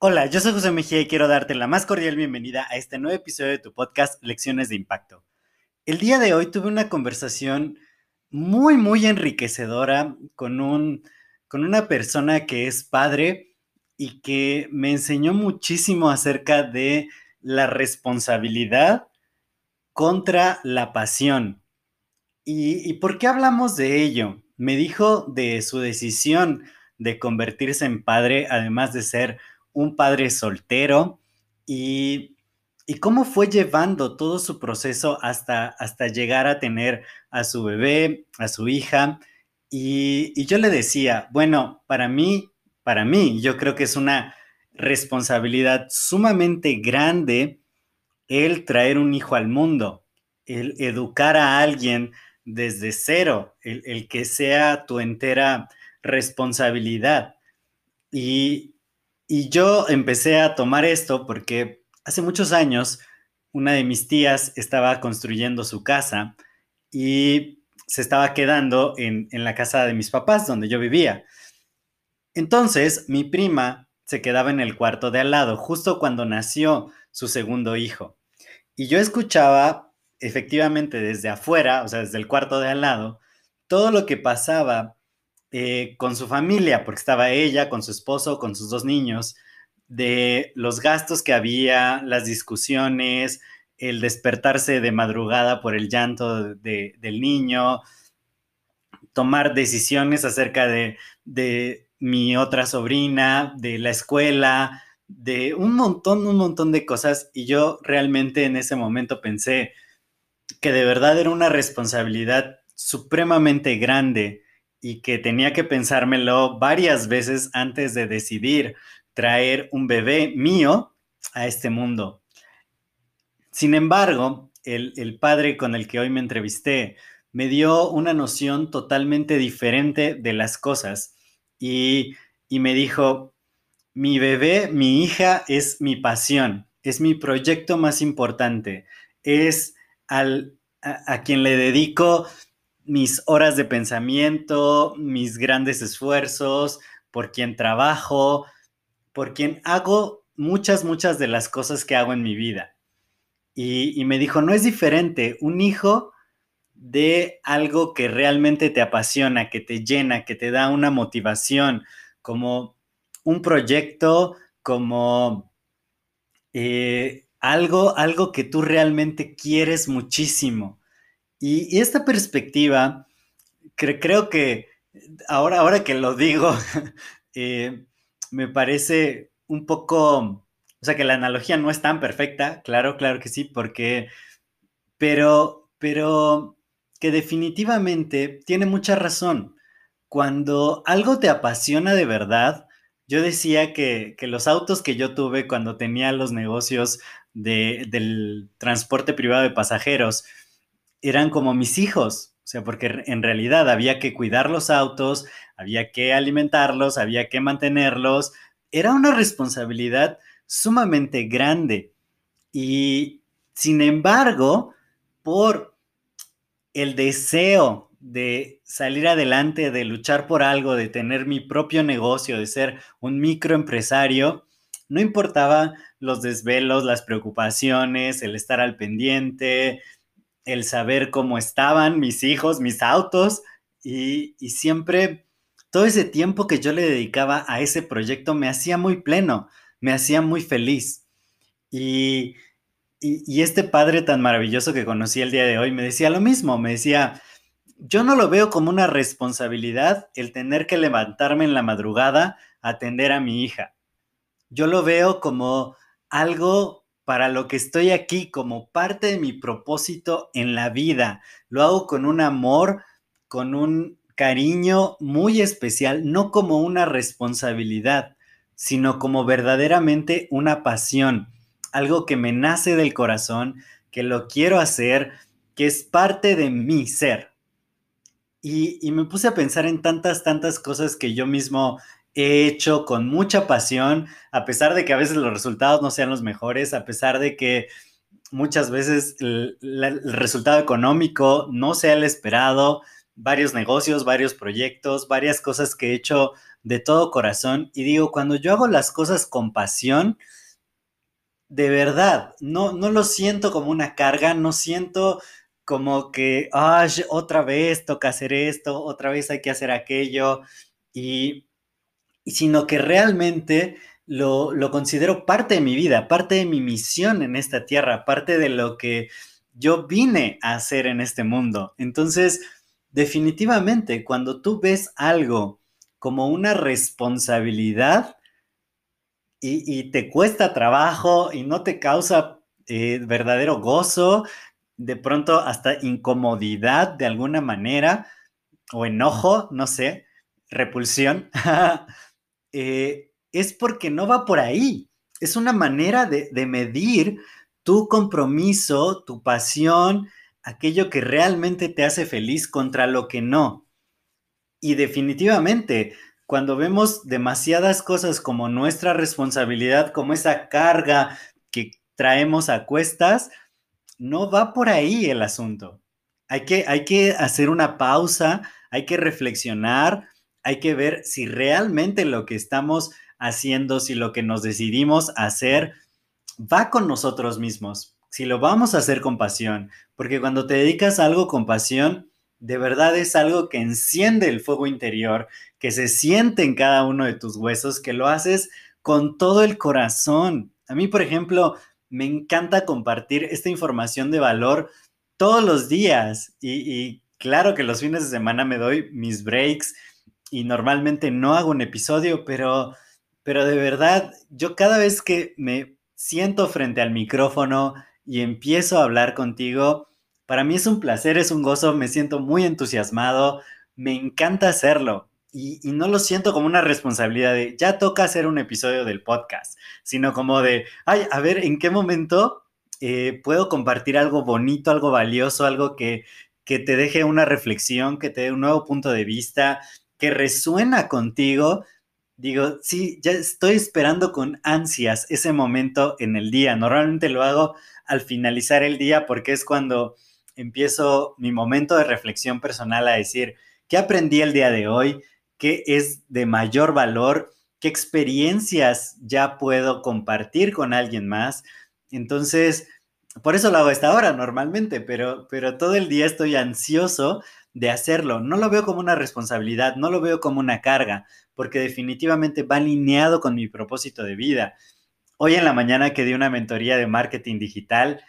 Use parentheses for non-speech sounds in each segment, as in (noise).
Hola, yo soy José Mejía y quiero darte la más cordial bienvenida a este nuevo episodio de tu podcast Lecciones de Impacto. El día de hoy tuve una conversación muy, muy enriquecedora con, un, con una persona que es padre y que me enseñó muchísimo acerca de la responsabilidad contra la pasión. ¿Y, ¿Y por qué hablamos de ello? Me dijo de su decisión de convertirse en padre, además de ser un padre soltero y, cómo fue llevando todo su proceso hasta, hasta llegar a tener a su bebé, a su hija. Y, y yo le decía, bueno, para mí, para mí, yo creo que es una responsabilidad sumamente grande el traer un hijo al mundo, el educar a alguien desde cero, el, el, que sea tu entera responsabilidad. Y, y yo empecé a tomar esto porque hace muchos años una de mis tías estaba construyendo su casa y se estaba quedando en, la casa de mis papás, donde yo vivía. Entonces, mi prima se quedaba en el cuarto de al lado, justo cuando nació su segundo hijo. Y yo escuchaba efectivamente desde afuera, o sea, desde el cuarto de al lado, todo lo que pasaba eh, con su familia, porque estaba ella, con su esposo, con sus dos niños, de los gastos que había, las discusiones, el despertarse de madrugada por el llanto del niño, tomar decisiones acerca de, de mi otra sobrina, de la escuela, de un montón, un montón de cosas. Y yo realmente en ese momento pensé que de verdad era una responsabilidad supremamente grande y que tenía que pensármelo varias veces antes de decidir traer un bebé mío a este mundo. Sin embargo, el, padre con el que hoy me entrevisté me dio una noción totalmente diferente de las cosas y, me dijo, mi bebé, mi hija es mi pasión, es mi proyecto más importante, es al, a quien le dedico mis horas de pensamiento, mis grandes esfuerzos, por quien trabajo, por quien hago muchas, muchas de las cosas que hago en mi vida. Y, me dijo, no es diferente, un hijo de algo que realmente te apasiona, que te llena, que te da una motivación, como un proyecto, como eh, algo, algo que tú realmente quieres muchísimo. Y, esta perspectiva, creo que ahora, ahora que lo digo, (laughs) eh, me parece un poco, o sea, que la analogía no es tan perfecta, claro, claro que sí, porque, pero, pero que definitivamente tiene mucha razón. Cuando algo te apasiona de verdad, yo decía que, los autos que yo tuve cuando tenía los negocios del transporte privado de pasajeros, eran como mis hijos, o sea, porque en realidad había que cuidar los autos, había que alimentarlos, había que mantenerlos. Era una responsabilidad sumamente grande. Y sin embargo, por el deseo de salir adelante, de luchar por algo, de tener mi propio negocio, de ser un microempresario, no importaba los desvelos, las preocupaciones, el estar al pendiente, el saber cómo estaban mis hijos, mis autos, y, siempre todo ese tiempo que yo le dedicaba a ese proyecto me hacía muy pleno, me hacía muy feliz. Y, y, este padre tan maravilloso que conocí el día de hoy me decía lo mismo, me decía, yo no lo veo como una responsabilidad el tener que levantarme en la madrugada a atender a mi hija. Yo lo veo como algo para lo que estoy aquí como parte de mi propósito en la vida. Lo hago con un amor, con un cariño muy especial, no como una responsabilidad, sino como verdaderamente una pasión, algo que me nace del corazón, que lo quiero hacer, que es parte de mi ser. Y, me puse a pensar en tantas, tantas cosas que yo mismo hecho con mucha pasión, a pesar de que a veces los resultados no sean los mejores, a pesar de que muchas veces el, resultado económico no sea el esperado, varios negocios, varios proyectos, varias cosas que he hecho de todo corazón. Y digo, cuando yo hago las cosas con pasión, de verdad, no, no lo siento como una carga, no siento como que, ay, otra vez toca hacer esto, otra vez hay que hacer aquello, y, sino que realmente lo, lo, considero parte de mi vida, parte de mi misión en esta tierra, parte de lo que yo vine a hacer en este mundo. Entonces, definitivamente, cuando tú ves algo como una responsabilidad y, te cuesta trabajo y no te causa eh, verdadero gozo, de pronto hasta incomodidad de alguna manera, o enojo, no sé, repulsión, (laughs) eh, es porque no va por ahí. Es una manera de, de medir tu compromiso, tu pasión, aquello que realmente te hace feliz contra lo que no. Y definitivamente, cuando vemos demasiadas cosas como nuestra responsabilidad, como esa carga que traemos a cuestas, no va por ahí el asunto. Hay que, hay que hacer una pausa, hay que reflexionar, hay que ver si realmente lo que estamos haciendo, si lo que nos decidimos hacer va con nosotros mismos, si lo vamos a hacer con pasión, porque cuando te dedicas a algo con pasión, de verdad es algo que enciende el fuego interior, que se siente en cada uno de tus huesos, que lo haces con todo el corazón. A mí, por ejemplo, me encanta compartir esta información de valor todos los días y, claro que los fines de semana me doy mis breaks y normalmente no hago un episodio, pero, pero de verdad, yo cada vez que me siento frente al micrófono y empiezo a hablar contigo, para mí es un placer, es un gozo, me siento muy entusiasmado, me encanta hacerlo y, no lo siento como una responsabilidad de ya toca hacer un episodio del podcast, sino como de, ay, a ver, ¿en qué momento eh, puedo compartir algo bonito, algo valioso, algo que, que te deje una reflexión, que te dé un nuevo punto de vista, que resuena contigo? Digo, sí, ya estoy esperando con ansias ese momento en el día. Normalmente lo hago al finalizar el día porque es cuando empiezo mi momento de reflexión personal a decir, ¿qué aprendí el día de hoy? qué es de mayor valor, qué experiencias ya puedo compartir con alguien más. Entonces, por eso lo hago a esta hora normalmente, pero, pero todo el día estoy ansioso de hacerlo. No lo veo como una responsabilidad, no lo veo como una carga, porque definitivamente va alineado con mi propósito de vida. Hoy en la mañana que di una mentoría de marketing digital,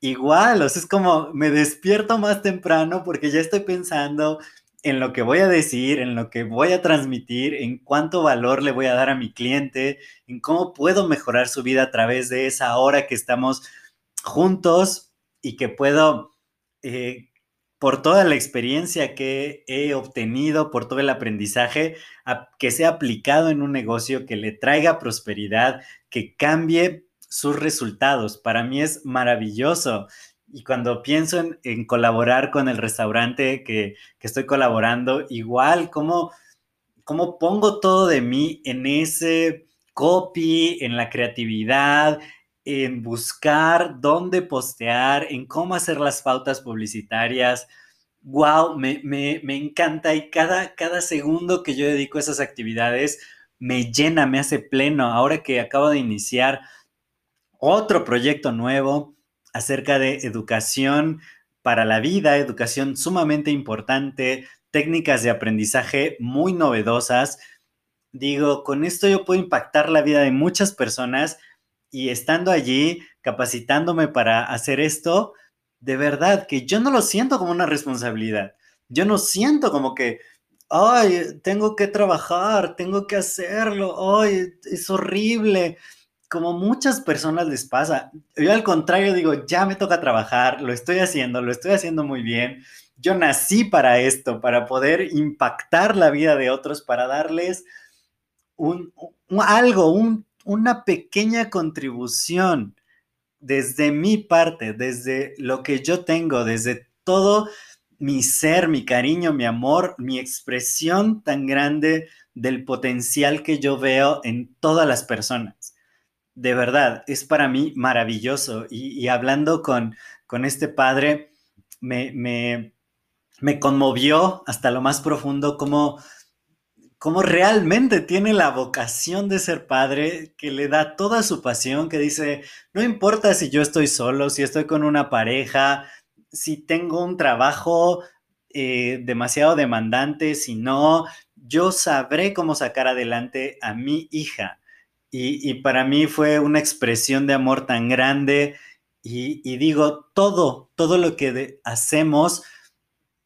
igual, o sea, es como me despierto más temprano porque ya estoy pensando en lo que voy a decir, en lo que voy a transmitir, en cuánto valor le voy a dar a mi cliente, en cómo puedo mejorar su vida a través de esa hora que estamos juntos y que puedo, eh, por toda la experiencia que he obtenido, por todo el aprendizaje, que sea aplicado en un negocio que le traiga prosperidad, que cambie sus resultados. Para mí es maravilloso y cuando pienso en, colaborar con el restaurante que, estoy colaborando, igual, ¿cómo, ¿cómo pongo todo de mí en ese copy, en la creatividad, en buscar dónde postear, en cómo hacer las pautas publicitarias? ¡Wow! Me, encanta y cada, cada segundo que yo dedico a esas actividades me llena, me hace pleno. Ahora que acabo de iniciar otro proyecto nuevo, acerca de educación para la vida, educación sumamente importante, técnicas de aprendizaje muy novedosas. Digo, con esto yo puedo impactar la vida de muchas personas y estando allí, capacitándome para hacer esto, de verdad que yo no lo siento como una responsabilidad. Yo no siento como que, ay, tengo que trabajar, tengo que hacerlo, ay, es horrible como muchas personas les pasa, yo al contrario digo, ya me toca trabajar, lo estoy haciendo, lo estoy haciendo muy bien, yo nací para esto, para poder impactar la vida de otros, para darles un, algo, una pequeña contribución desde mi parte, desde lo que yo tengo, desde todo mi ser, mi cariño, mi amor, mi expresión tan grande del potencial que yo veo en todas las personas. De verdad, es para mí maravilloso. Y, hablando con, con este padre, me, me, me, conmovió hasta lo más profundo cómo, cómo realmente tiene la vocación de ser padre, que le da toda su pasión, que dice, no importa si yo estoy solo, si estoy con una pareja, si tengo un trabajo eh, demasiado demandante, si no, yo sabré cómo sacar adelante a mi hija. Y, para mí fue una expresión de amor tan grande. Y, digo, todo, todo lo que hacemos,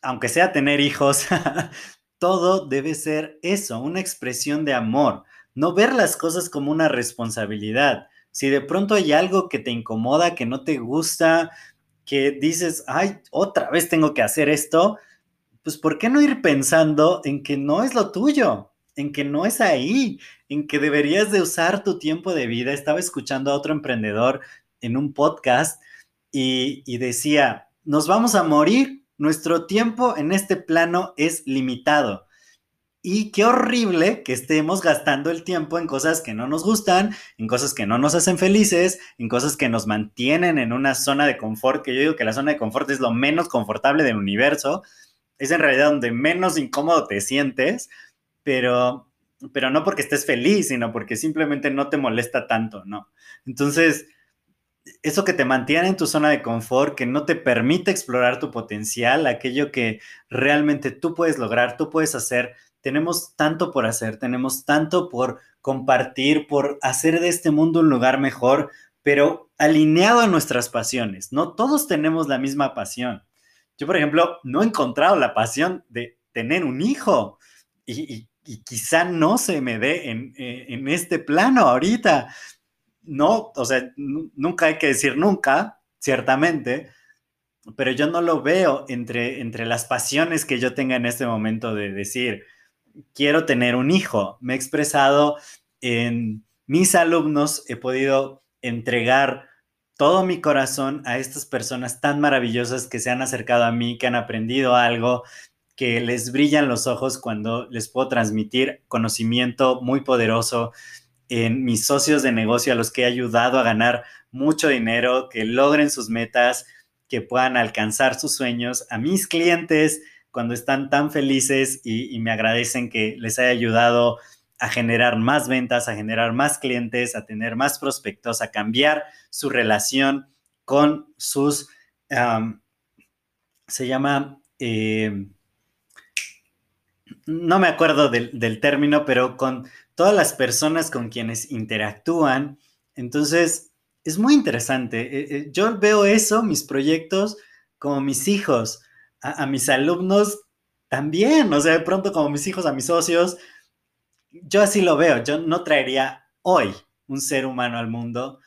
aunque sea tener hijos, (laughs) todo debe ser eso, una expresión de amor. No ver las cosas como una responsabilidad. Si de pronto hay algo que te incomoda, que no te gusta, que dices, ay, otra vez tengo que hacer esto, pues ¿por qué no ir pensando en que no es lo tuyo? En que no es ahí, en que deberías de usar tu tiempo de vida. Estaba escuchando a otro emprendedor en un podcast y, y decía, nos vamos a morir, nuestro tiempo en este plano es limitado. Y qué horrible que estemos gastando el tiempo en cosas que no nos gustan, en cosas que no nos hacen felices, en cosas que nos mantienen en una zona de confort, que yo digo que la zona de confort es lo menos confortable del universo, es en realidad donde menos incómodo te sientes, pero, pero no porque estés feliz, sino porque simplemente no te molesta tanto, ¿no? Entonces, eso que te mantiene en tu zona de confort, que no te permite explorar tu potencial, aquello que realmente tú puedes lograr, tú puedes hacer, tenemos tanto por hacer, tenemos tanto por compartir, por hacer de este mundo un lugar mejor, pero alineado a nuestras pasiones. No todos tenemos la misma pasión. Yo, por ejemplo, no he encontrado la pasión de tener un hijo y, quizá no se me dé en, eh, en, este plano ahorita. No, o sea, nunca hay que decir nunca, ciertamente, pero yo no lo veo entre, entre las pasiones que yo tenga en este momento de decir, quiero tener un hijo. Me he expresado en mis alumnos, he podido entregar todo mi corazón a estas personas tan maravillosas que se han acercado a mí, que han aprendido algo, que les brillan los ojos cuando les puedo transmitir conocimiento muy poderoso en mis socios de negocio a los que he ayudado a ganar mucho dinero, que logren sus metas, que puedan alcanzar sus sueños, a mis clientes cuando están tan felices y, me agradecen que les haya ayudado a generar más ventas, a generar más clientes, a tener más prospectos, a cambiar su relación con sus, se llama, eh, no me acuerdo del, término, pero con todas las personas con quienes interactúan. Entonces, es muy interesante. Eh, eh, yo veo eso, mis proyectos, como mis hijos a, mis alumnos también, o sea, de pronto como mis hijos, a mis socios, yo así lo veo, yo no traería hoy un ser humano al mundo,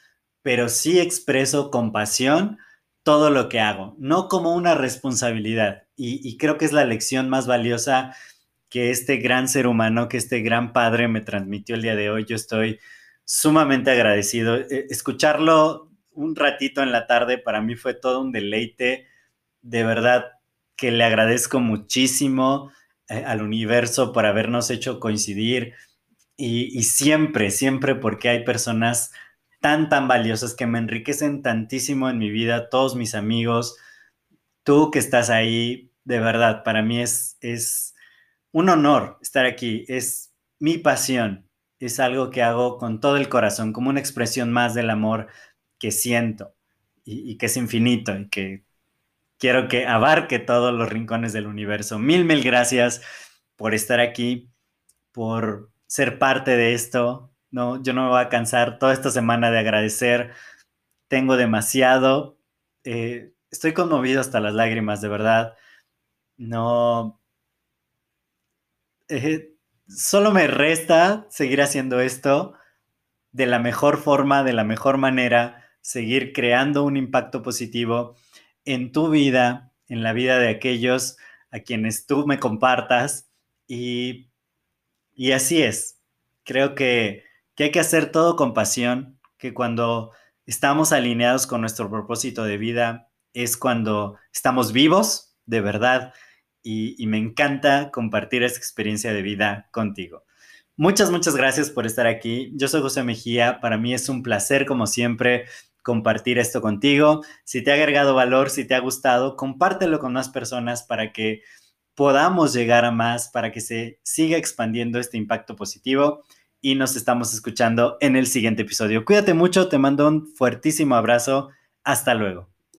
pero sí expreso con pasión todo lo que hago, no como una responsabilidad. Y, creo que es la lección más valiosa que este gran ser humano, que este gran padre me transmitió el día de hoy. Yo estoy sumamente agradecido. E, escucharlo un ratito en la tarde para mí fue todo un deleite. De verdad, que le agradezco muchísimo eh, al universo por habernos hecho coincidir y, siempre, siempre porque hay personas tan, tan valiosas que me enriquecen tantísimo en mi vida, todos mis amigos, tú que estás ahí, de verdad, para mí es, es un honor estar aquí, es mi pasión, es algo que hago con todo el corazón, como una expresión más del amor que siento y, que es infinito y que quiero que abarque todos los rincones del universo. Mil, mil gracias por estar aquí, por ser parte de esto. No, yo no me voy a cansar toda esta semana de agradecer. Tengo demasiado. Eh, estoy conmovido hasta las lágrimas, de verdad. No. Solo me resta seguir haciendo esto de la mejor forma, de la mejor manera, seguir creando un impacto positivo en tu vida, en la vida de aquellos a quienes tú me compartas y, y así es. Creo que, que hay que hacer todo con pasión, que cuando estamos alineados con nuestro propósito de vida es cuando estamos vivos de verdad y, me encanta compartir esta experiencia de vida contigo. Muchas, muchas gracias por estar aquí. Yo soy José Mejía. Para mí es un placer, como siempre, compartir esto contigo. Si te ha agregado valor, si te ha gustado, compártelo con más personas para que podamos llegar a más, para que se siga expandiendo este impacto positivo. Y nos estamos escuchando en el siguiente episodio. Cuídate mucho, te mando un fuertísimo abrazo. Hasta luego.